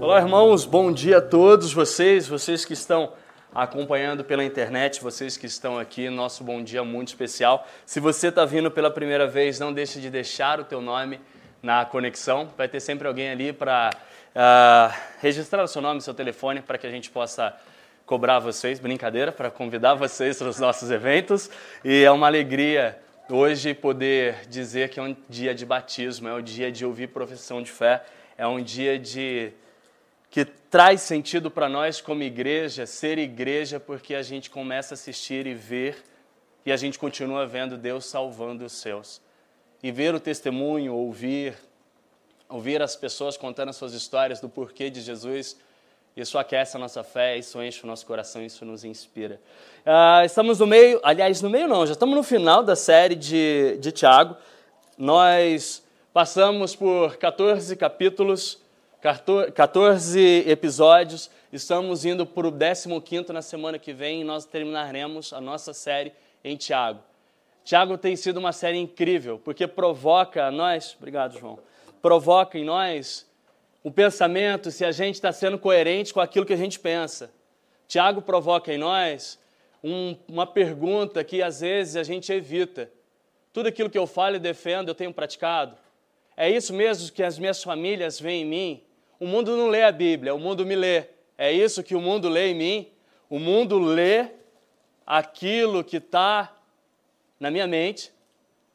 Olá, irmãos, bom dia a todos vocês, vocês que estão acompanhando pela internet, vocês que estão aqui, nosso bom dia muito especial. Se você está vindo pela primeira vez, não deixe de deixar o teu nome na conexão. Vai ter sempre alguém ali para uh, ah, registrar o seu nome, seu telefone, para que a gente possa cobrar vocês, brincadeira, para convidar vocês para os nossos eventos. E é uma alegria hoje poder dizer que é um dia de batismo, é um dia de ouvir profissão de fé, é um dia de que traz sentido para nós como igreja, ser igreja, porque a gente começa a assistir e ver, e a gente continua vendo Deus salvando os seus. E ver o testemunho, ouvir, ouvir as pessoas contando as suas histórias do porquê de Jesus, isso aquece a nossa fé, isso enche o nosso coração, isso nos inspira. Uh, estamos no meio, aliás, no meio não, já estamos no final da série de, de Tiago. Nós passamos por 14 capítulos 14 episódios, estamos indo para o 15 na semana que vem e nós terminaremos a nossa série em Tiago. Tiago tem sido uma série incrível, porque provoca nós, obrigado João, provoca em nós o pensamento se a gente está sendo coerente com aquilo que a gente pensa. Tiago provoca em nós um, uma pergunta que às vezes a gente evita. Tudo aquilo que eu falo e defendo eu tenho praticado? É isso mesmo que as minhas famílias veem em mim? O mundo não lê a Bíblia, o mundo me lê. É isso que o mundo lê em mim. O mundo lê aquilo que está na minha mente.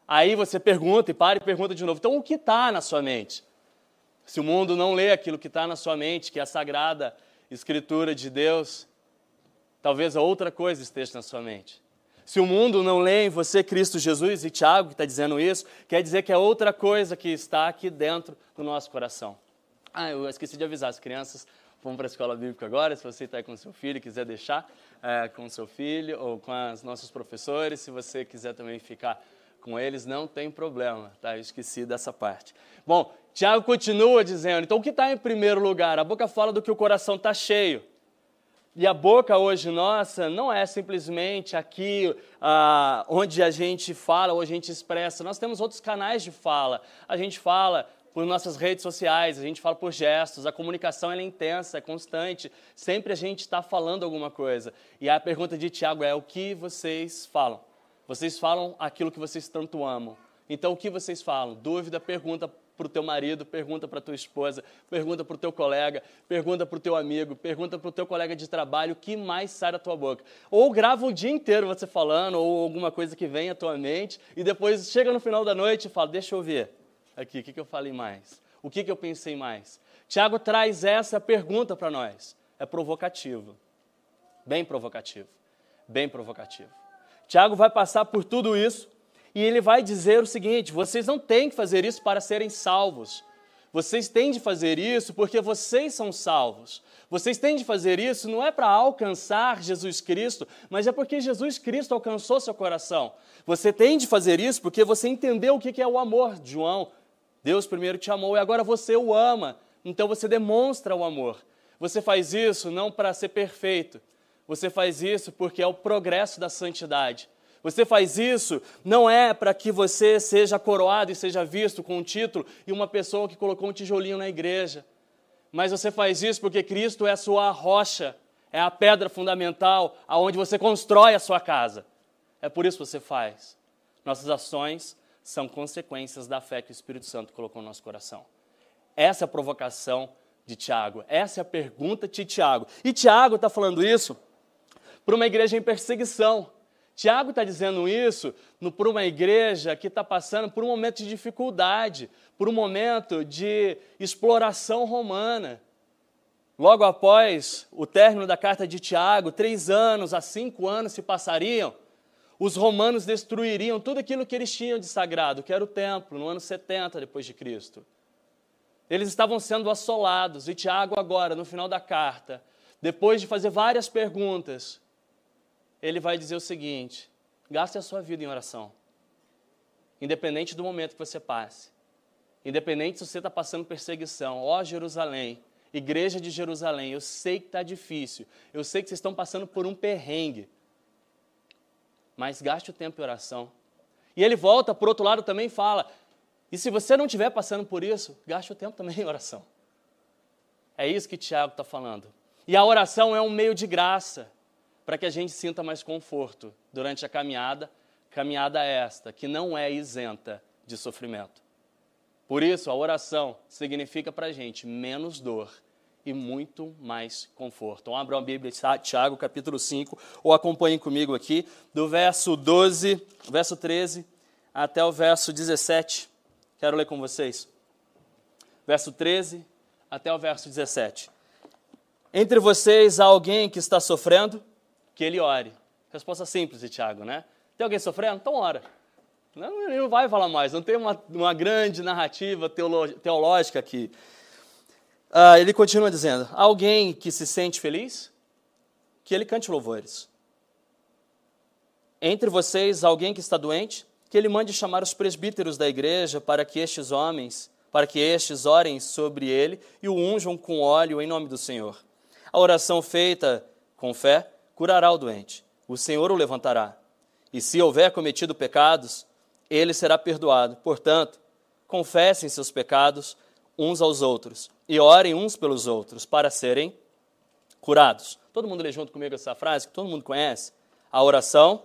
Aí você pergunta e para e pergunta de novo. Então, o que está na sua mente? Se o mundo não lê aquilo que está na sua mente, que é a sagrada Escritura de Deus, talvez outra coisa esteja na sua mente. Se o mundo não lê em você Cristo Jesus, e Tiago que está dizendo isso, quer dizer que é outra coisa que está aqui dentro do nosso coração. Ah, eu esqueci de avisar, as crianças vão para a escola bíblica agora, se você está aí com seu filho quiser deixar é, com seu filho ou com os nossos professores, se você quiser também ficar com eles, não tem problema, tá? Eu esqueci dessa parte. Bom, Tiago continua dizendo, então o que está em primeiro lugar? A boca fala do que o coração está cheio. E a boca hoje nossa não é simplesmente aqui ah, onde a gente fala ou a gente expressa. Nós temos outros canais de fala. A gente fala por nossas redes sociais, a gente fala por gestos, a comunicação é intensa, é constante, sempre a gente está falando alguma coisa. E a pergunta de Tiago é: o que vocês falam? Vocês falam aquilo que vocês tanto amam. Então, o que vocês falam? Dúvida, pergunta para o teu marido, pergunta para a tua esposa, pergunta para o teu colega, pergunta para o teu amigo, pergunta para o teu colega de trabalho, o que mais sai da tua boca. Ou grava o dia inteiro você falando, ou alguma coisa que vem à tua mente, e depois chega no final da noite e fala, deixa eu ver aqui? O que, que eu falei mais? O que, que eu pensei mais? Tiago traz essa pergunta para nós. É provocativo. Bem provocativo. Bem provocativo. Tiago vai passar por tudo isso e ele vai dizer o seguinte: vocês não têm que fazer isso para serem salvos. Vocês têm de fazer isso porque vocês são salvos. Vocês têm de fazer isso não é para alcançar Jesus Cristo, mas é porque Jesus Cristo alcançou seu coração. Você tem de fazer isso porque você entendeu o que é o amor, João Deus primeiro te amou e agora você o ama. Então você demonstra o amor. Você faz isso não para ser perfeito. Você faz isso porque é o progresso da santidade. Você faz isso não é para que você seja coroado e seja visto com um título e uma pessoa que colocou um tijolinho na igreja. Mas você faz isso porque Cristo é a sua rocha, é a pedra fundamental aonde você constrói a sua casa. É por isso que você faz. Nossas ações são consequências da fé que o Espírito Santo colocou no nosso coração. Essa é a provocação de Tiago? Essa é a pergunta de Tiago. E Tiago está falando isso para uma igreja em perseguição. Tiago está dizendo isso para uma igreja que está passando por um momento de dificuldade, por um momento de exploração romana. Logo após o término da carta de Tiago, três anos a cinco anos se passariam, os romanos destruiriam tudo aquilo que eles tinham de sagrado, que era o templo, no ano 70 depois de Cristo. Eles estavam sendo assolados, e Tiago agora, no final da carta, depois de fazer várias perguntas, ele vai dizer o seguinte: gaste a sua vida em oração. Independente do momento que você passe. Independente se você está passando perseguição. Ó Jerusalém, igreja de Jerusalém, eu sei que está difícil. Eu sei que vocês estão passando por um perrengue. Mas gaste o tempo em oração. E ele volta, por outro lado, também fala: e se você não estiver passando por isso, gaste o tempo também em oração. É isso que Tiago está falando. E a oração é um meio de graça para que a gente sinta mais conforto durante a caminhada, caminhada esta, que não é isenta de sofrimento. Por isso, a oração significa para a gente menos dor e muito mais conforto. Então, abram a Bíblia, Tiago, capítulo 5, ou acompanhem comigo aqui, do verso 12, verso 13 até o verso 17. Quero ler com vocês. Verso 13 até o verso 17. Entre vocês há alguém que está sofrendo? que ele ore. Resposta simples de Tiago, né? Tem alguém sofrendo? Então ora. Não, ele não vai falar mais, não tem uma, uma grande narrativa teológica aqui. Ah, ele continua dizendo: alguém que se sente feliz, que ele cante louvores. Entre vocês, alguém que está doente, que ele mande chamar os presbíteros da igreja para que estes homens, para que estes orem sobre ele e o unjam com óleo em nome do Senhor. A oração feita com fé curará o doente, o Senhor o levantará. E se houver cometido pecados, ele será perdoado. Portanto, confessem seus pecados uns aos outros e orem uns pelos outros para serem curados. Todo mundo lê junto comigo essa frase que todo mundo conhece? A oração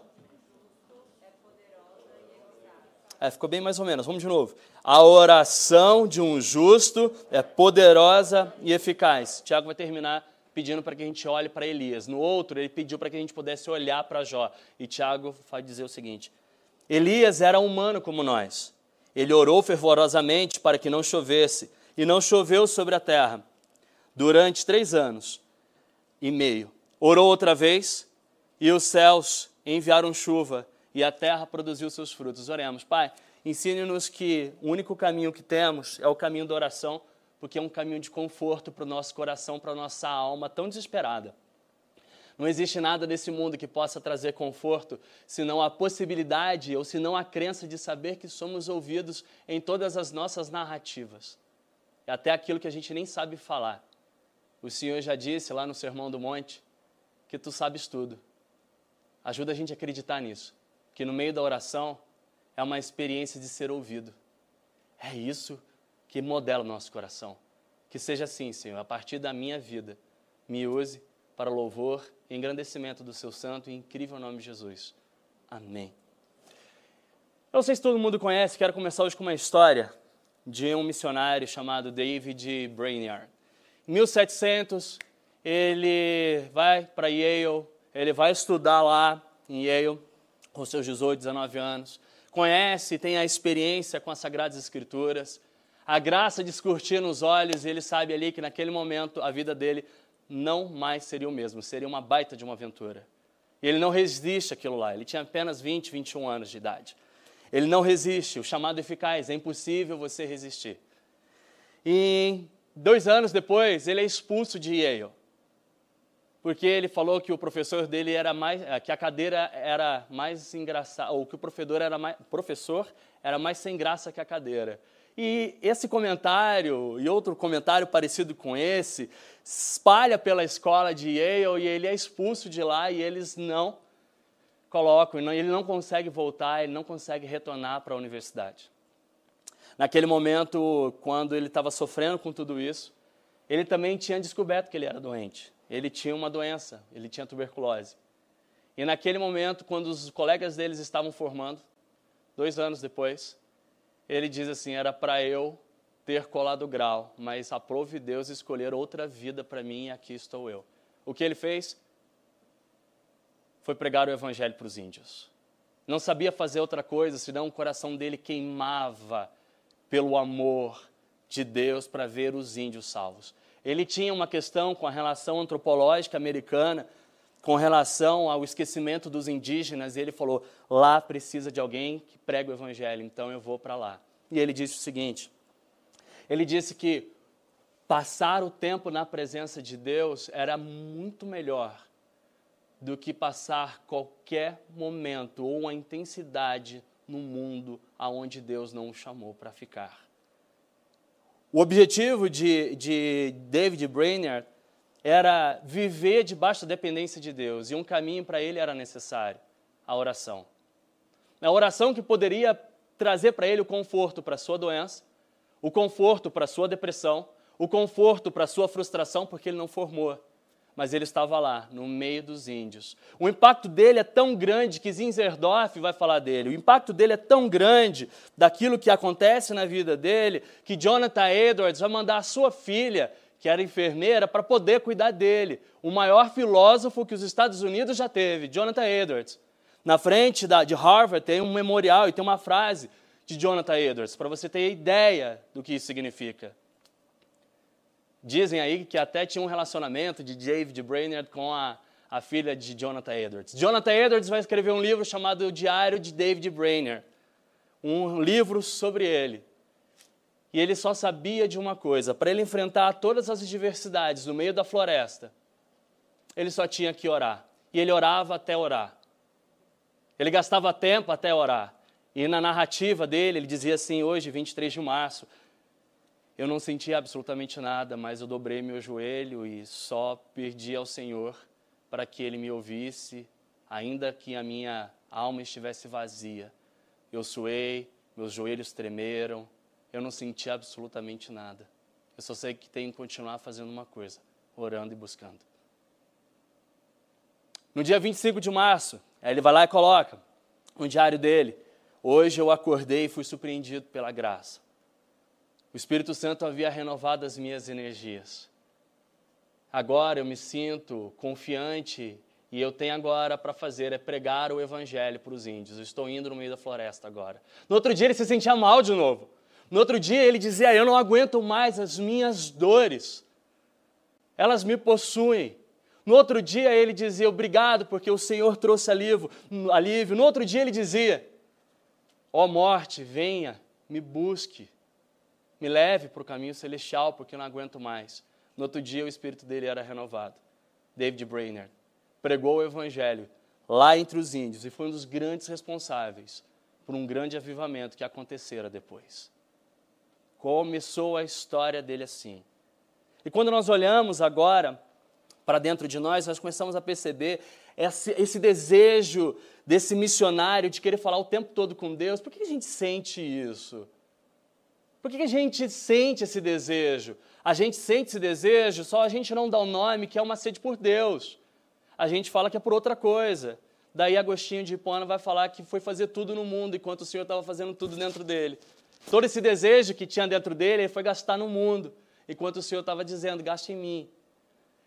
É, ficou bem mais ou menos. Vamos de novo. A oração de um justo é poderosa e eficaz. Tiago vai terminar pedindo para que a gente olhe para Elias. No outro, ele pediu para que a gente pudesse olhar para Jó. E Tiago vai dizer o seguinte: Elias era humano como nós. Ele orou fervorosamente para que não chovesse, e não choveu sobre a terra durante três anos e meio. Orou outra vez, e os céus enviaram chuva, e a terra produziu seus frutos. Oremos, Pai, ensine-nos que o único caminho que temos é o caminho da oração porque é um caminho de conforto para o nosso coração, para a nossa alma tão desesperada. Não existe nada nesse mundo que possa trazer conforto, senão a possibilidade ou senão a crença de saber que somos ouvidos em todas as nossas narrativas. É até aquilo que a gente nem sabe falar. O Senhor já disse lá no Sermão do Monte que tu sabes tudo. Ajuda a gente a acreditar nisso, que no meio da oração é uma experiência de ser ouvido. É isso que modela o nosso coração. Que seja assim, Senhor, a partir da minha vida, me use para louvor e engrandecimento do seu santo e incrível nome de Jesus. Amém. Eu não sei se todo mundo conhece, quero começar hoje com uma história de um missionário chamado David Brainerd. Em 1700, ele vai para Yale, ele vai estudar lá em Yale, com seus 18, 19 anos, conhece, tem a experiência com as Sagradas Escrituras, a graça de escurtir nos olhos, e ele sabe ali que naquele momento a vida dele não mais seria o mesmo, seria uma baita de uma aventura. E ele não resiste àquilo lá, ele tinha apenas 20, 21 anos de idade. Ele não resiste, o chamado eficaz, é impossível você resistir. E dois anos depois, ele é expulso de Yale, porque ele falou que o professor dele era mais, eh, que a cadeira era mais engraçada, ou que o professor era mais, professor era mais sem graça que a cadeira. E esse comentário e outro comentário parecido com esse espalha pela escola de Yale e ele é expulso de lá e eles não colocam, ele não consegue voltar, ele não consegue retornar para a universidade. Naquele momento, quando ele estava sofrendo com tudo isso, ele também tinha descoberto que ele era doente. Ele tinha uma doença, ele tinha tuberculose. E naquele momento, quando os colegas deles estavam formando, dois anos depois, ele diz assim: era para eu ter colado grau, mas aprove Deus escolher outra vida para mim e aqui estou eu. O que ele fez? Foi pregar o evangelho para os índios. Não sabia fazer outra coisa, senão o coração dele queimava pelo amor de Deus para ver os índios salvos. Ele tinha uma questão com a relação antropológica americana, com relação ao esquecimento dos indígenas, e ele falou: lá precisa de alguém que pregue o evangelho, então eu vou para lá. E ele disse o seguinte: ele disse que passar o tempo na presença de Deus era muito melhor do que passar qualquer momento ou a intensidade no mundo aonde Deus não o chamou para ficar. O objetivo de, de David Brainerd era viver debaixo da dependência de Deus, e um caminho para ele era necessário: a oração. A oração que poderia trazer para ele o conforto para sua doença, o conforto para sua depressão, o conforto para sua frustração, porque ele não formou mas ele estava lá, no meio dos índios. O impacto dele é tão grande que Zinzerdorf vai falar dele. O impacto dele é tão grande daquilo que acontece na vida dele, que Jonathan Edwards vai mandar a sua filha, que era enfermeira, para poder cuidar dele. O maior filósofo que os Estados Unidos já teve, Jonathan Edwards. Na frente da, de Harvard tem um memorial e tem uma frase de Jonathan Edwards, para você ter ideia do que isso significa. Dizem aí que até tinha um relacionamento de David Brainerd com a, a filha de Jonathan Edwards. Jonathan Edwards vai escrever um livro chamado O Diário de David Brainerd, um livro sobre ele. E ele só sabia de uma coisa: para ele enfrentar todas as adversidades no meio da floresta, ele só tinha que orar. E ele orava até orar. Ele gastava tempo até orar. E na narrativa dele, ele dizia assim, hoje, 23 de março, eu não senti absolutamente nada, mas eu dobrei meu joelho e só pedi ao Senhor para que Ele me ouvisse, ainda que a minha alma estivesse vazia. Eu suei, meus joelhos tremeram, eu não senti absolutamente nada. Eu só sei que tenho que continuar fazendo uma coisa, orando e buscando. No dia 25 de março, ele vai lá e coloca no diário dele: Hoje eu acordei e fui surpreendido pela graça. O Espírito Santo havia renovado as minhas energias. Agora eu me sinto confiante e eu tenho agora para fazer é pregar o evangelho para os índios. Eu estou indo no meio da floresta agora. No outro dia ele se sentia mal de novo. No outro dia ele dizia: Eu não aguento mais as minhas dores. Elas me possuem. No outro dia ele dizia: Obrigado, porque o Senhor trouxe alívio. alívio. No outro dia ele dizia: Ó oh morte, venha, me busque me leve para o caminho celestial, porque eu não aguento mais. No outro dia, o espírito dele era renovado. David Brainerd pregou o evangelho lá entre os índios e foi um dos grandes responsáveis por um grande avivamento que acontecera depois. Começou a história dele assim. E quando nós olhamos agora para dentro de nós, nós começamos a perceber esse, esse, desejo desse missionário de querer falar o tempo todo com Deus. Por que a gente sente isso? Por que a gente sente esse desejo? A gente sente esse desejo, só a gente não dá o um nome que é uma sede por Deus. A gente fala que é por outra coisa. Daí Agostinho de Hipona vai falar que foi fazer tudo no mundo enquanto o Senhor estava fazendo tudo dentro dele. Todo esse desejo que tinha dentro dele, ele foi gastar no mundo, enquanto o Senhor estava dizendo: gaste em mim.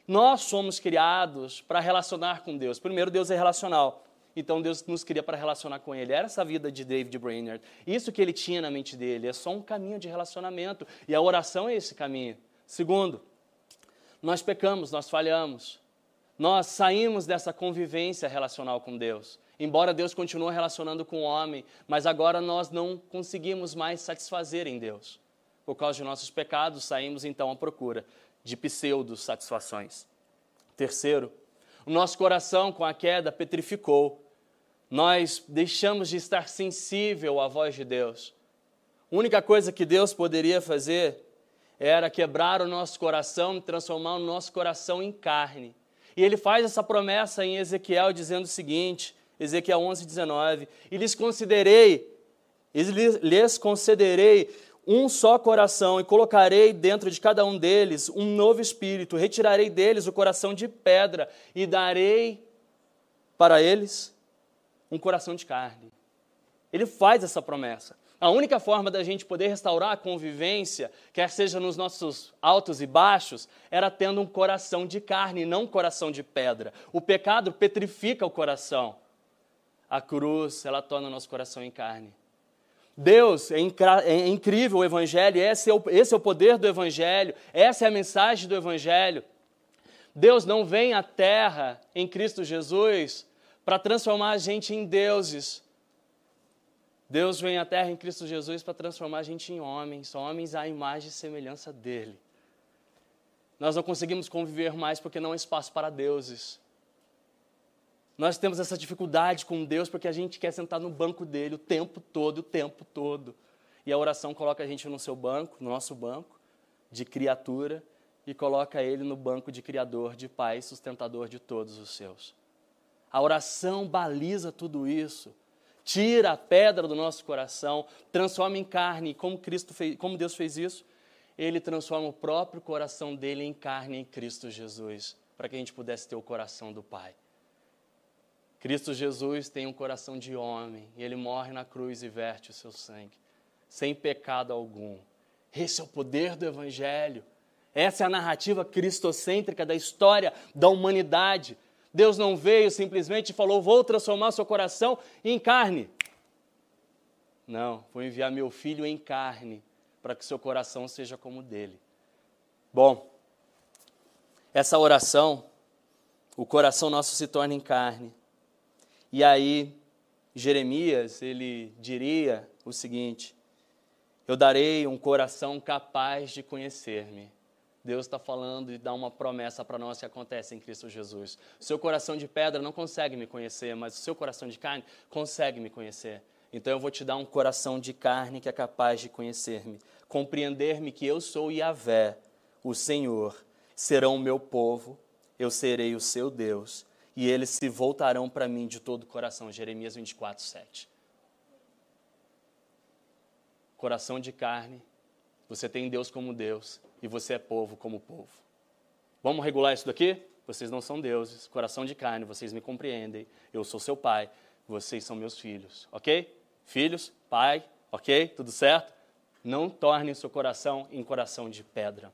Nós somos criados para relacionar com Deus. Primeiro, Deus é relacional. Então Deus nos queria para relacionar com Ele. Era essa vida de David Brainerd. Isso que ele tinha na mente dele. É só um caminho de relacionamento. E a oração é esse caminho. Segundo, nós pecamos, nós falhamos. Nós saímos dessa convivência relacional com Deus. Embora Deus continue relacionando com o homem, mas agora nós não conseguimos mais satisfazer em Deus. Por causa de nossos pecados, saímos então à procura de pseudo-satisfações. Terceiro, o nosso coração com a queda petrificou nós deixamos de estar sensível à voz de Deus. A única coisa que Deus poderia fazer era quebrar o nosso coração transformar o nosso coração em carne. E ele faz essa promessa em Ezequiel dizendo o seguinte, Ezequiel 11, 19, e lhes considerei, lhes concederei um só coração e colocarei dentro de cada um deles um novo espírito, retirarei deles o coração de pedra e darei para eles um coração de carne. Ele faz essa promessa. A única forma da gente poder restaurar a convivência, quer seja nos nossos altos e baixos, era tendo um coração de carne, não um coração de pedra. O pecado petrifica o coração. A cruz, ela torna o nosso coração em carne. Deus, é, é incrível o Evangelho, esse é o, esse é o poder do Evangelho, essa é a mensagem do Evangelho. Deus não vem à terra em Cristo Jesus para transformar a gente em deuses, Deus vem à terra em Cristo Jesus para transformar a gente em homens, homens à imagem e semelhança dele. Nós não conseguimos conviver mais porque não há espaço para deuses. Nós temos essa dificuldade com Deus porque a gente quer sentar no banco dele o tempo todo, o tempo todo. E a oração coloca a gente no seu banco, no nosso banco de criatura, e coloca ele no banco de criador, de pai, sustentador de todos os seus. A oração baliza tudo isso tira a pedra do nosso coração, transforma em carne, como Cristo fez, como Deus fez isso, ele transforma o próprio coração dele em carne em Cristo Jesus, para que a gente pudesse ter o coração do Pai. Cristo Jesus tem um coração de homem, e ele morre na cruz e verte o seu sangue, sem pecado algum. Esse é o poder do evangelho. Essa é a narrativa cristocêntrica da história da humanidade. Deus não veio simplesmente e falou: Vou transformar seu coração em carne. Não, vou enviar meu filho em carne para que seu coração seja como o dele. Bom, essa oração, o coração nosso se torna em carne. E aí, Jeremias, ele diria o seguinte: Eu darei um coração capaz de conhecer-me Deus está falando e dá uma promessa para nós que acontece em Cristo Jesus. O seu coração de pedra não consegue me conhecer, mas o seu coração de carne consegue me conhecer. Então eu vou te dar um coração de carne que é capaz de conhecer-me, compreender-me que eu sou Yahvé, o Senhor. Serão o meu povo, eu serei o seu Deus, e eles se voltarão para mim de todo o coração. Jeremias 24, 7. Coração de carne, você tem Deus como Deus, e você é povo como povo. Vamos regular isso daqui? Vocês não são deuses, coração de carne, vocês me compreendem. Eu sou seu pai, vocês são meus filhos, ok? Filhos, pai, ok? Tudo certo? Não tornem seu coração em coração de pedra.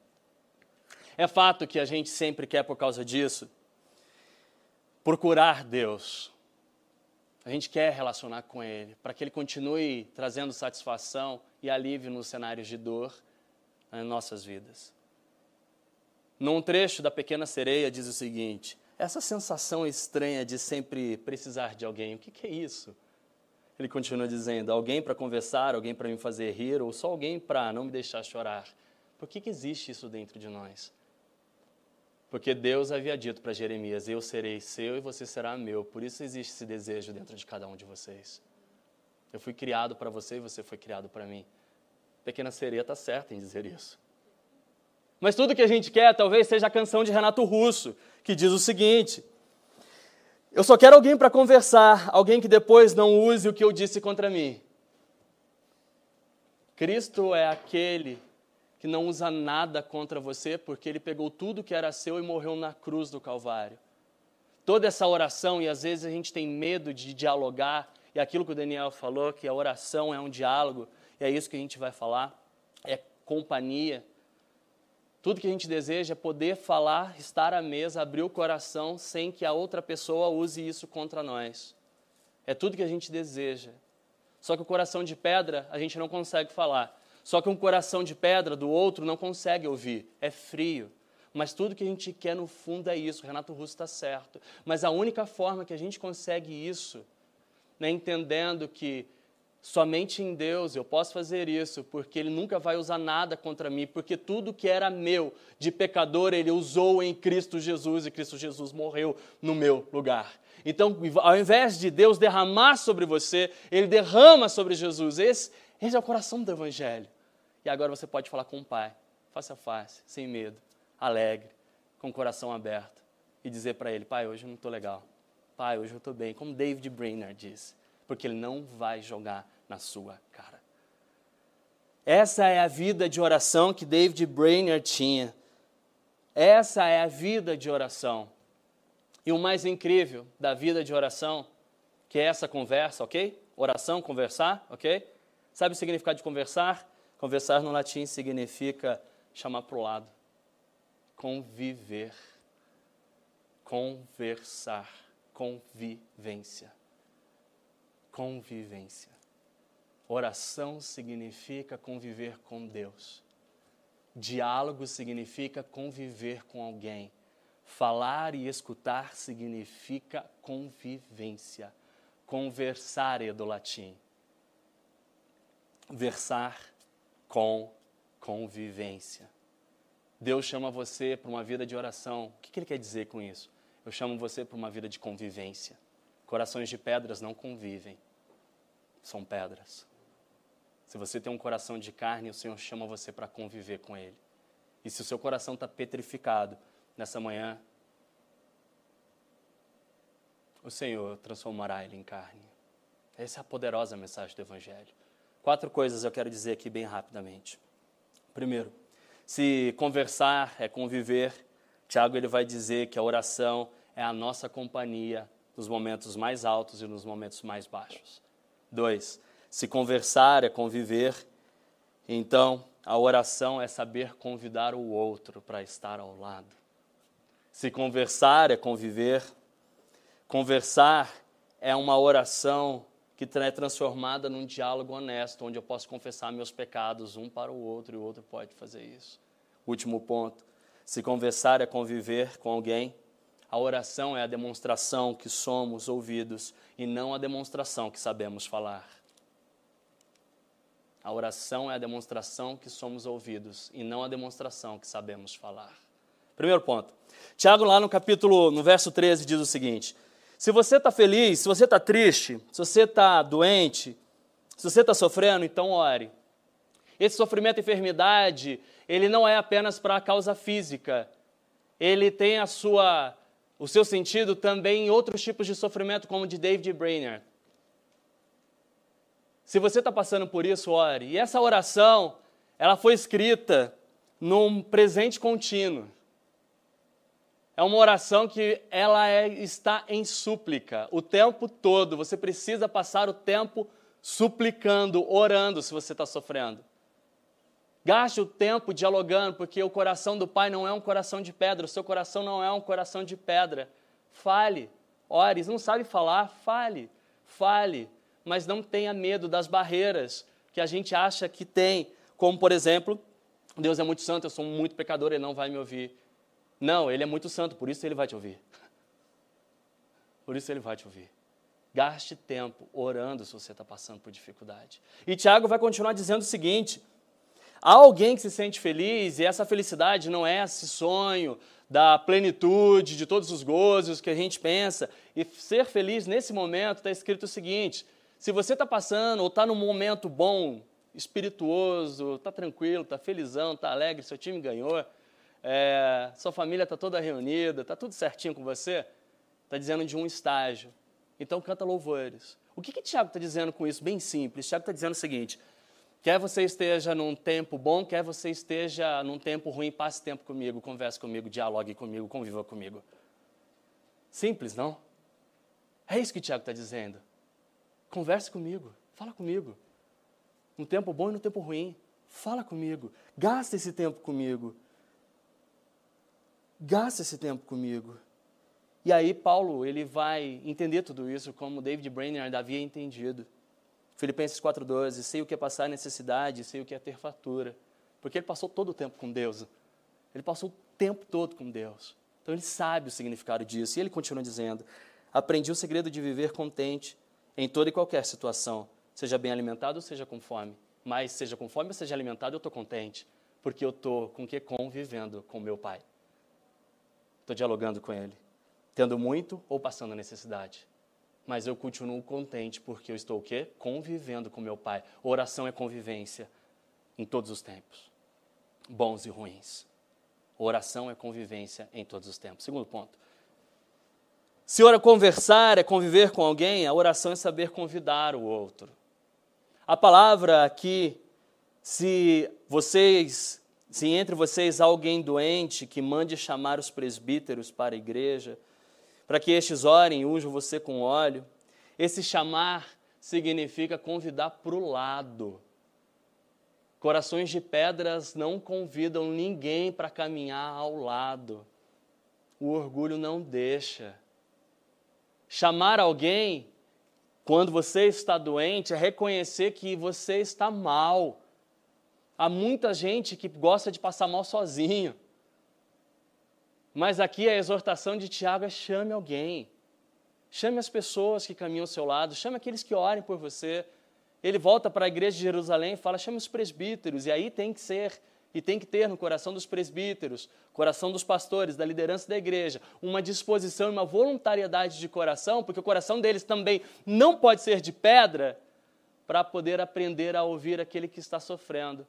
É fato que a gente sempre quer, por causa disso, procurar Deus. A gente quer relacionar com Ele, para que Ele continue trazendo satisfação e alívio nos cenários de dor nas nossas vidas. Num trecho da Pequena Sereia diz o seguinte: essa sensação estranha de sempre precisar de alguém, o que, que é isso? Ele continua dizendo: alguém para conversar, alguém para me fazer rir, ou só alguém para não me deixar chorar. Por que, que existe isso dentro de nós? Porque Deus havia dito para Jeremias: Eu serei seu e você será meu. Por isso existe esse desejo dentro de cada um de vocês. Eu fui criado para você e você foi criado para mim. Pequena Sereia está certa em dizer isso. Mas tudo que a gente quer talvez seja a canção de Renato Russo, que diz o seguinte: Eu só quero alguém para conversar, alguém que depois não use o que eu disse contra mim. Cristo é aquele que não usa nada contra você, porque ele pegou tudo que era seu e morreu na cruz do Calvário. Toda essa oração, e às vezes a gente tem medo de dialogar, e aquilo que o Daniel falou, que a oração é um diálogo, e é isso que a gente vai falar, é companhia. Tudo que a gente deseja é poder falar, estar à mesa, abrir o coração sem que a outra pessoa use isso contra nós. É tudo que a gente deseja. Só que o coração de pedra a gente não consegue falar. Só que um coração de pedra do outro não consegue ouvir. É frio. Mas tudo que a gente quer no fundo é isso. Renato Russo está certo. Mas a única forma que a gente consegue isso, né, entendendo que Somente em Deus eu posso fazer isso, porque Ele nunca vai usar nada contra mim, porque tudo que era meu de pecador Ele usou em Cristo Jesus e Cristo Jesus morreu no meu lugar. Então, ao invés de Deus derramar sobre você, Ele derrama sobre Jesus. Esse, esse é o coração do Evangelho. E agora você pode falar com o Pai, face a face, sem medo, alegre, com o coração aberto, e dizer para Ele: Pai, hoje eu não estou legal. Pai, hoje eu estou bem. Como David Brainerd disse porque ele não vai jogar na sua cara. Essa é a vida de oração que David Brainerd tinha. Essa é a vida de oração. E o mais incrível da vida de oração, que é essa conversa, ok? Oração, conversar, ok? Sabe o significado de conversar? Conversar no latim significa chamar para o lado. Conviver. Conversar. Convivência. Convivência. Oração significa conviver com Deus. Diálogo significa conviver com alguém. Falar e escutar significa convivência. Conversar é do latim. Versar com convivência. Deus chama você para uma vida de oração. O que Ele quer dizer com isso? Eu chamo você para uma vida de convivência. Corações de pedras não convivem, são pedras. Se você tem um coração de carne, o Senhor chama você para conviver com Ele. E se o seu coração está petrificado nessa manhã, o Senhor transformará ele em carne. Essa é a poderosa mensagem do Evangelho. Quatro coisas eu quero dizer aqui bem rapidamente. Primeiro, se conversar é conviver, Tiago ele vai dizer que a oração é a nossa companhia nos momentos mais altos e nos momentos mais baixos. Dois, se conversar é conviver, então a oração é saber convidar o outro para estar ao lado. Se conversar é conviver, conversar é uma oração que é transformada num diálogo honesto, onde eu posso confessar meus pecados um para o outro e o outro pode fazer isso. Último ponto: se conversar é conviver com alguém, a oração é a demonstração que somos ouvidos e não a demonstração que sabemos falar. A oração é a demonstração que somos ouvidos e não a demonstração que sabemos falar. Primeiro ponto. Tiago, lá no capítulo, no verso 13, diz o seguinte: Se você está feliz, se você está triste, se você está doente, se você está sofrendo, então ore. Esse sofrimento e enfermidade, ele não é apenas para a causa física. Ele tem a sua, o seu sentido também em outros tipos de sofrimento, como o de David Brainerd. Se você está passando por isso, ore. E essa oração, ela foi escrita num presente contínuo. É uma oração que ela é, está em súplica o tempo todo. Você precisa passar o tempo suplicando, orando se você está sofrendo. Gaste o tempo dialogando, porque o coração do Pai não é um coração de pedra, o seu coração não é um coração de pedra. Fale, ore. Não sabe falar, fale, fale mas não tenha medo das barreiras que a gente acha que tem, como por exemplo, Deus é muito santo, eu sou muito pecador, ele não vai me ouvir. Não, ele é muito santo, por isso ele vai te ouvir. Por isso ele vai te ouvir. Gaste tempo orando se você está passando por dificuldade. E Tiago vai continuar dizendo o seguinte: há alguém que se sente feliz e essa felicidade não é esse sonho da plenitude, de todos os gozos que a gente pensa. E ser feliz nesse momento está escrito o seguinte: se você está passando ou está num momento bom, espirituoso, está tranquilo, está felizão, está alegre, seu time ganhou, é, sua família está toda reunida, está tudo certinho com você, está dizendo de um estágio. Então canta louvores. O que, que Tiago está dizendo com isso? Bem simples. Tiago está dizendo o seguinte: quer você esteja num tempo bom, quer você esteja num tempo ruim, passe tempo comigo, converse comigo, dialogue comigo, conviva comigo. Simples, não? É isso que Tiago está dizendo. Converse comigo, fala comigo. No tempo bom e no tempo ruim. Fala comigo. Gasta esse tempo comigo. Gasta esse tempo comigo. E aí Paulo, ele vai entender tudo isso como David Brainerd havia entendido. Filipenses 4:12, sei o que é passar necessidade, sei o que é ter fatura. Porque ele passou todo o tempo com Deus. Ele passou o tempo todo com Deus. Então ele sabe o significado disso. E ele continua dizendo: Aprendi o segredo de viver contente em toda e qualquer situação, seja bem alimentado ou seja com fome. Mas seja com fome ou seja alimentado, eu estou contente, porque eu estou com que convivendo com meu pai. Estou dialogando com ele, tendo muito ou passando necessidade. Mas eu continuo contente porque eu estou o quê? Convivendo com meu pai. Oração é convivência em todos os tempos, bons e ruins. Oração é convivência em todos os tempos. Segundo ponto. Se ora conversar é conviver com alguém, a oração é saber convidar o outro. A palavra aqui, se vocês, se entre vocês há alguém doente, que mande chamar os presbíteros para a igreja, para que estes orem e unjam você com óleo. Esse chamar significa convidar para o lado. Corações de pedras não convidam ninguém para caminhar ao lado. O orgulho não deixa. Chamar alguém quando você está doente é reconhecer que você está mal. Há muita gente que gosta de passar mal sozinho. Mas aqui a exortação de Tiago é chame alguém. Chame as pessoas que caminham ao seu lado, chame aqueles que orem por você. Ele volta para a igreja de Jerusalém e fala: chame os presbíteros. E aí tem que ser, e tem que ter no coração dos presbíteros, coração dos pastores, da liderança da igreja, uma disposição, uma voluntariedade de coração, porque o coração deles também não pode ser de pedra, para poder aprender a ouvir aquele que está sofrendo.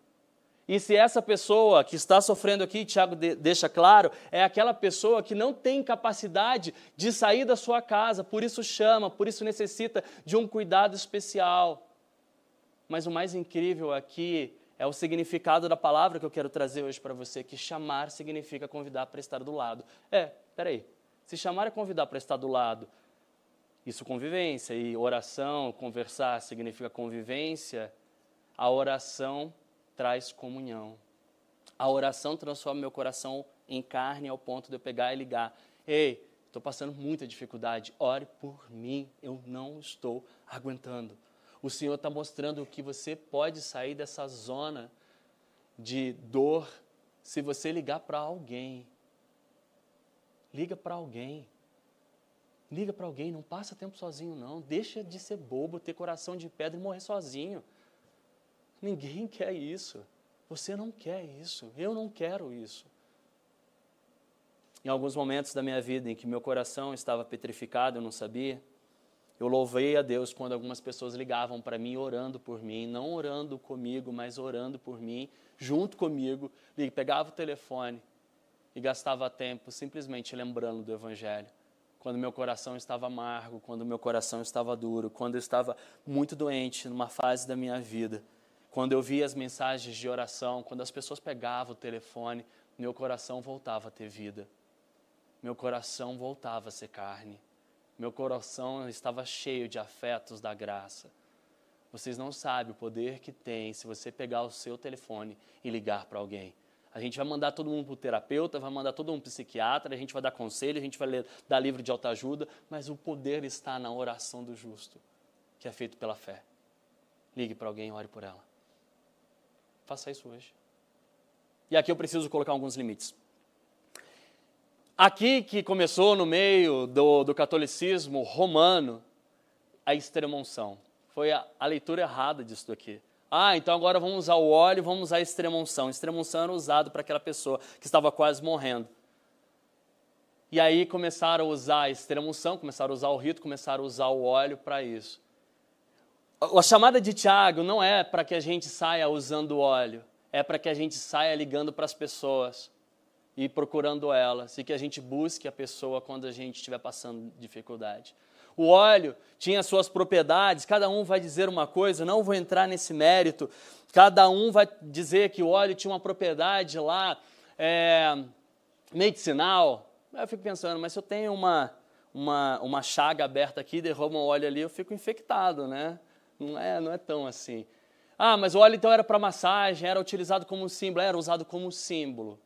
E se essa pessoa que está sofrendo aqui, Tiago deixa claro, é aquela pessoa que não tem capacidade de sair da sua casa, por isso chama, por isso necessita de um cuidado especial. Mas o mais incrível aqui é o significado da palavra que eu quero trazer hoje para você, que chamar significa convidar para estar do lado. É, peraí, se chamar é convidar para estar do lado, isso convivência, e oração, conversar significa convivência, a oração traz comunhão. A oração transforma meu coração em carne ao ponto de eu pegar e ligar. Ei, estou passando muita dificuldade, ore por mim, eu não estou aguentando. O Senhor está mostrando que você pode sair dessa zona de dor se você ligar para alguém. Liga para alguém. Liga para alguém, não passa tempo sozinho, não. Deixa de ser bobo, ter coração de pedra e morrer sozinho. Ninguém quer isso. Você não quer isso. Eu não quero isso. Em alguns momentos da minha vida em que meu coração estava petrificado, eu não sabia, eu louvei a Deus quando algumas pessoas ligavam para mim orando por mim, não orando comigo, mas orando por mim, junto comigo, e pegava o telefone e gastava tempo simplesmente lembrando do Evangelho. Quando meu coração estava amargo, quando meu coração estava duro, quando eu estava muito doente numa fase da minha vida. Quando eu via as mensagens de oração, quando as pessoas pegavam o telefone, meu coração voltava a ter vida. Meu coração voltava a ser carne. Meu coração estava cheio de afetos da graça. Vocês não sabem o poder que tem se você pegar o seu telefone e ligar para alguém. A gente vai mandar todo mundo para o terapeuta, vai mandar todo mundo psiquiatra, a gente vai dar conselho, a gente vai ler, dar livro de autoajuda, mas o poder está na oração do justo, que é feito pela fé. Ligue para alguém e ore por ela. Faça isso hoje. E aqui eu preciso colocar alguns limites. Aqui que começou no meio do, do catolicismo romano, a extremunção. Foi a, a, leitura errada disso aqui. Ah, então agora vamos usar o óleo, vamos usar a extremunção. Extremunção era usado para aquela pessoa que estava quase morrendo. E aí começaram a usar a extremunção, começaram a usar o rito, começaram a usar o óleo para isso. A chamada de Tiago não é para que a gente saia usando óleo, é para que a gente saia ligando para as pessoas e procurando elas, e que a gente busque a pessoa quando a gente estiver passando dificuldade. O óleo tinha suas propriedades, cada um vai dizer uma coisa, não vou entrar nesse mérito, cada um vai dizer que o óleo tinha uma propriedade lá é, medicinal. Eu fico pensando, mas se eu tenho uma, uma, uma chaga aberta aqui, derrama o óleo ali, eu fico infectado, né? Não é, não é tão assim. Ah, mas o óleo então era para massagem, era utilizado como símbolo, era usado como símbolo.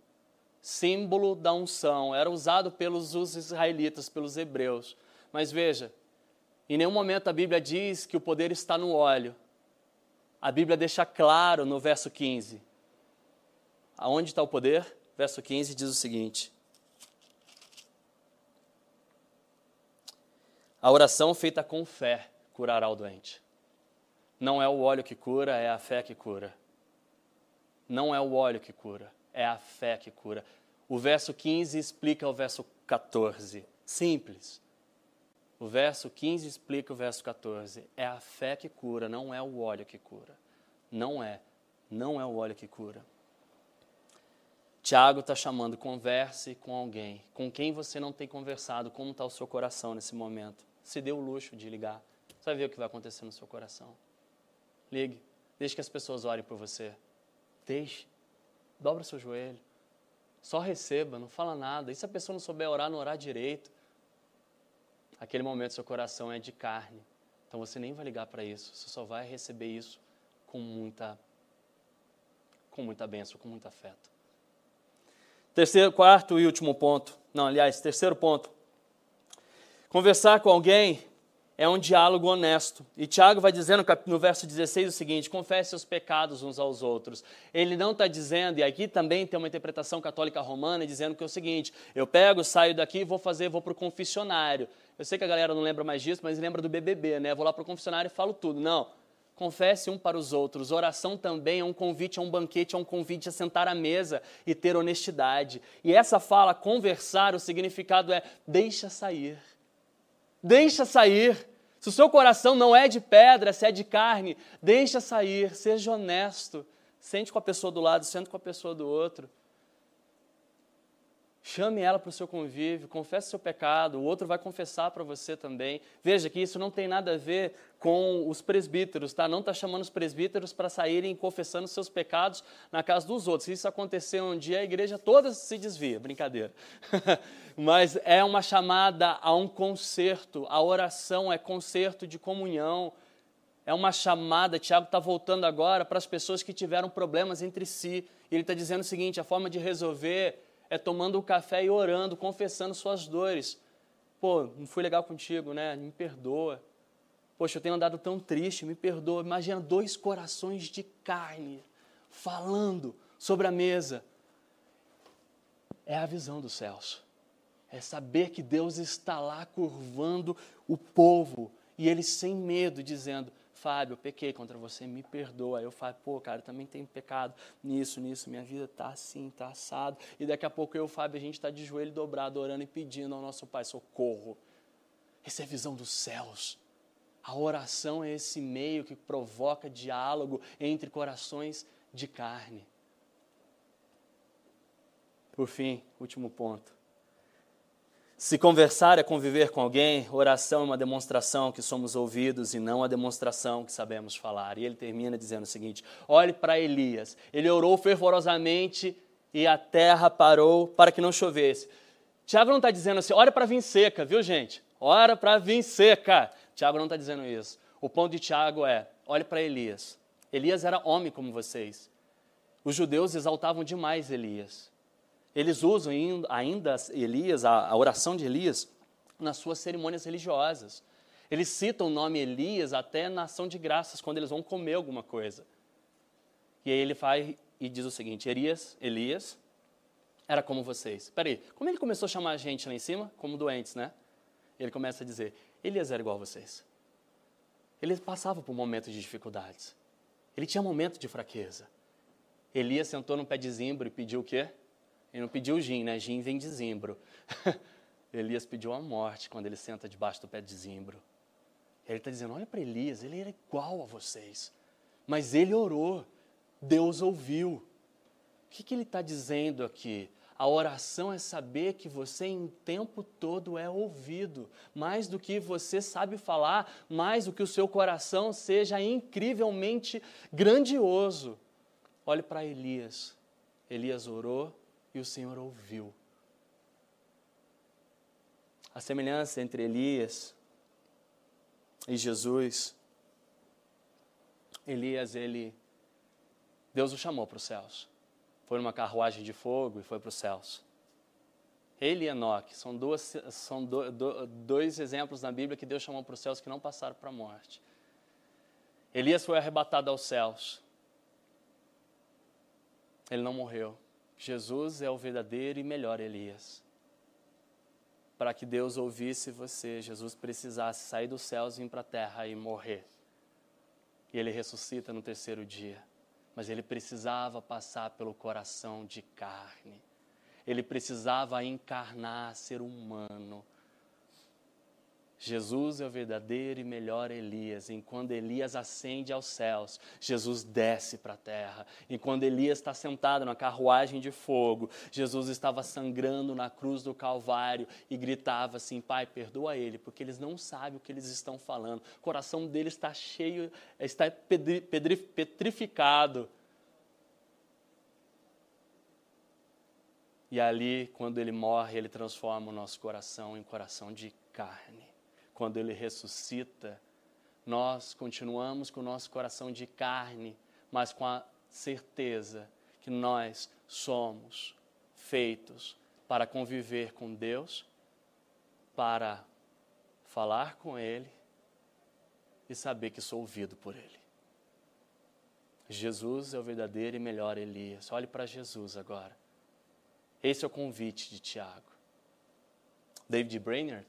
Símbolo da unção, era usado pelos israelitas, pelos hebreus. Mas veja, em nenhum momento a Bíblia diz que o poder está no óleo. A Bíblia deixa claro no verso 15. Aonde está o poder? Verso 15 diz o seguinte: A oração feita com fé curará o doente. Não é o óleo que cura, é a fé que cura. Não é o óleo que cura, é a fé que cura. O verso 15 explica o verso 14. Simples. O verso 15 explica o verso 14. É a fé que cura, não é o óleo que cura. Não é. Não é o óleo que cura. Tiago está chamando, converse com alguém. Com quem você não tem conversado, como está o seu coração nesse momento. Se dê o luxo de ligar. Você vai ver o que vai acontecer no seu coração. Ligue. Deixe que as pessoas orem por você. Deixe. Dobra seu joelho. Só receba, não fala nada. E se a pessoa não souber orar, não orar direito? Aquele momento seu coração é de carne. Então você nem vai ligar para isso, você só vai receber isso com muita com muita bênção, com muito afeto. Terceiro, quarto e último ponto. Não, aliás, terceiro ponto. Conversar com alguém é um diálogo honesto. E Tiago vai dizendo no verso 16 o seguinte: confesse os pecados uns aos outros. Ele não está dizendo, e aqui também tem uma interpretação católica romana, dizendo que é o seguinte: eu pego, saio daqui vou fazer, vou para o confessionário. Eu sei que a galera não lembra mais disso, mas lembra do BBB, né? Vou lá para o confessionário e falo tudo. Não. Confesse um para os outros. Oração também é um convite a um banquete, é um convite a sentar à mesa e ter honestidade. E essa fala, conversar, o significado é deixa sair Deixa sair. Se o seu coração não é de pedra, se é de carne, deixa sair, seja honesto. Sente com a pessoa do lado, sente com a pessoa do outro. Chame ela para o seu convívio, confesse seu pecado, o outro vai confessar para você também. Veja que isso não tem nada a ver com os presbíteros, tá? Não está chamando os presbíteros para saírem confessando seus pecados na casa dos outros. Se isso acontecer um dia, a igreja toda se desvia, brincadeira. Mas é uma chamada a um concerto. A oração é concerto de comunhão. É uma chamada, Tiago está voltando agora para as pessoas que tiveram problemas entre si. Ele está dizendo o seguinte: a forma de resolver é tomando o café e orando, confessando suas dores. Pô, não fui legal contigo, né? Me perdoa. Poxa, eu tenho andado tão triste, me perdoa. Imagina dois corações de carne falando sobre a mesa. É a visão dos céus. É saber que Deus está lá curvando o povo e eles sem medo dizendo: Fábio, eu pequei contra você, me perdoa. Aí eu falo, pô, cara, também tenho pecado nisso, nisso, minha vida tá assim, tá assado. E daqui a pouco eu, Fábio, a gente está de joelho dobrado, orando e pedindo ao nosso Pai socorro. Essa é a visão dos céus. A oração é esse meio que provoca diálogo entre corações de carne. Por fim, último ponto. Se conversar é conviver com alguém, oração é uma demonstração que somos ouvidos e não a demonstração que sabemos falar. E ele termina dizendo o seguinte: olhe para Elias. Ele orou fervorosamente e a terra parou para que não chovesse. Tiago não está dizendo assim, olha para vir seca, viu gente? Ora para vir seca. Tiago não está dizendo isso. O ponto de Tiago é: olhe para Elias. Elias era homem como vocês. Os judeus exaltavam demais Elias. Eles usam ainda Elias, a oração de Elias, nas suas cerimônias religiosas. Eles citam o nome Elias até na ação de graças, quando eles vão comer alguma coisa. E aí ele vai e diz o seguinte: Elias, Elias era como vocês. Peraí, como ele começou a chamar a gente lá em cima? Como doentes, né? Ele começa a dizer: Elias era igual a vocês. Ele passava por momentos de dificuldades. Ele tinha momentos de fraqueza. Elias sentou no pé de zimbro e pediu o quê? Ele não pediu gin, né? Gin vem de zimbro. Elias pediu a morte quando ele senta debaixo do pé de zimbro. Ele está dizendo: olha para Elias, ele era igual a vocês. Mas ele orou, Deus ouviu. O que, que ele está dizendo aqui? A oração é saber que você em tempo todo é ouvido. Mais do que você sabe falar, mais do que o seu coração seja incrivelmente grandioso. Olhe para Elias. Elias orou, e o Senhor ouviu. A semelhança entre Elias e Jesus, Elias, ele, Deus o chamou para os céus. Foi numa carruagem de fogo e foi para os céus. Ele e Enoque são, duas, são do, do, dois exemplos na Bíblia que Deus chamou para os céus que não passaram para a morte. Elias foi arrebatado aos céus. Ele não morreu. Jesus é o verdadeiro e melhor Elias. Para que Deus ouvisse você, Jesus precisasse sair dos céus, vir para a terra e morrer. E ele ressuscita no terceiro dia. Mas ele precisava passar pelo coração de carne. Ele precisava encarnar, ser humano Jesus é o verdadeiro e melhor Elias. E quando Elias ascende aos céus, Jesus desce para a terra. E quando Elias está sentado na carruagem de fogo, Jesus estava sangrando na cruz do Calvário e gritava assim: Pai, perdoa ele, porque eles não sabem o que eles estão falando. O coração deles está cheio, está petrificado. E ali, quando ele morre, ele transforma o nosso coração em coração de carne quando ele ressuscita, nós continuamos com o nosso coração de carne, mas com a certeza que nós somos feitos para conviver com Deus, para falar com Ele e saber que sou ouvido por Ele. Jesus é o verdadeiro e melhor Elias. Olhe para Jesus agora. Esse é o convite de Tiago. David Brainerd,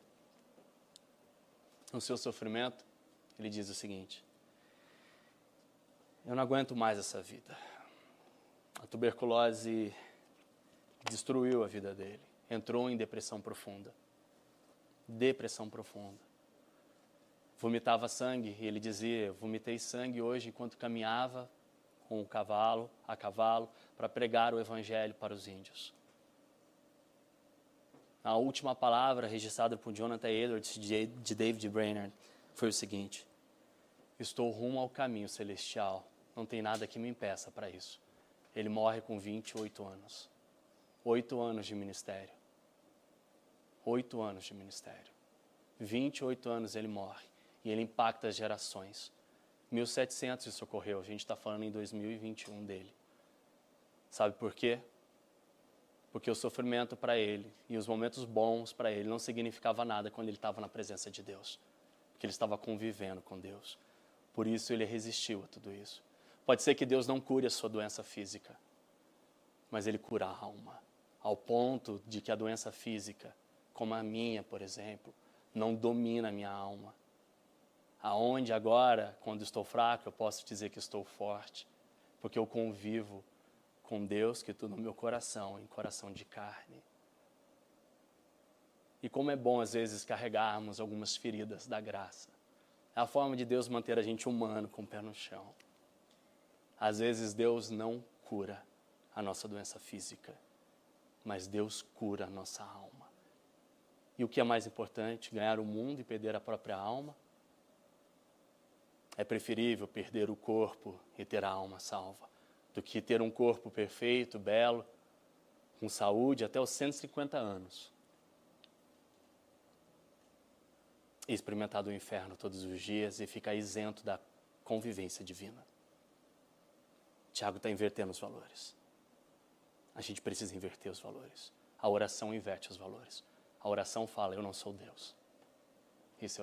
no seu sofrimento, ele diz o seguinte: Eu não aguento mais essa vida. A tuberculose destruiu a vida dele. Entrou em depressão profunda. Depressão profunda. Vomitava sangue e ele dizia: Vomitei sangue hoje enquanto caminhava com o cavalo, a cavalo, para pregar o evangelho para os índios. A última palavra registrada por Jonathan Edwards de David Brainerd foi o seguinte: Estou rumo ao caminho celestial. Não tem nada que me impeça para isso. Ele morre com 28 anos. Oito anos de ministério. Oito anos de ministério. 28 anos ele morre. E ele impacta as gerações. 1700 isso ocorreu. A gente está falando em 2021 dele. Sabe por quê? Porque o sofrimento para ele e os momentos bons para ele não significava nada quando ele estava na presença de Deus. Porque ele estava convivendo com Deus. Por isso ele resistiu a tudo isso. Pode ser que Deus não cure a sua doença física, mas ele cura a alma, ao ponto de que a doença física, como a minha, por exemplo, não domina a minha alma aonde agora, quando estou fraco, eu posso dizer que estou forte, porque eu convivo com Deus que tudo no meu coração, em coração de carne. E como é bom às vezes carregarmos algumas feridas da graça. É a forma de Deus manter a gente humano com o pé no chão. Às vezes Deus não cura a nossa doença física, mas Deus cura a nossa alma. E o que é mais importante, ganhar o mundo e perder a própria alma? É preferível perder o corpo e ter a alma salva do que ter um corpo perfeito, belo, com saúde até os 150 anos e experimentar do inferno todos os dias e ficar isento da convivência divina. Tiago está invertendo os valores. A gente precisa inverter os valores. A oração inverte os valores. A oração fala: Eu não sou Deus.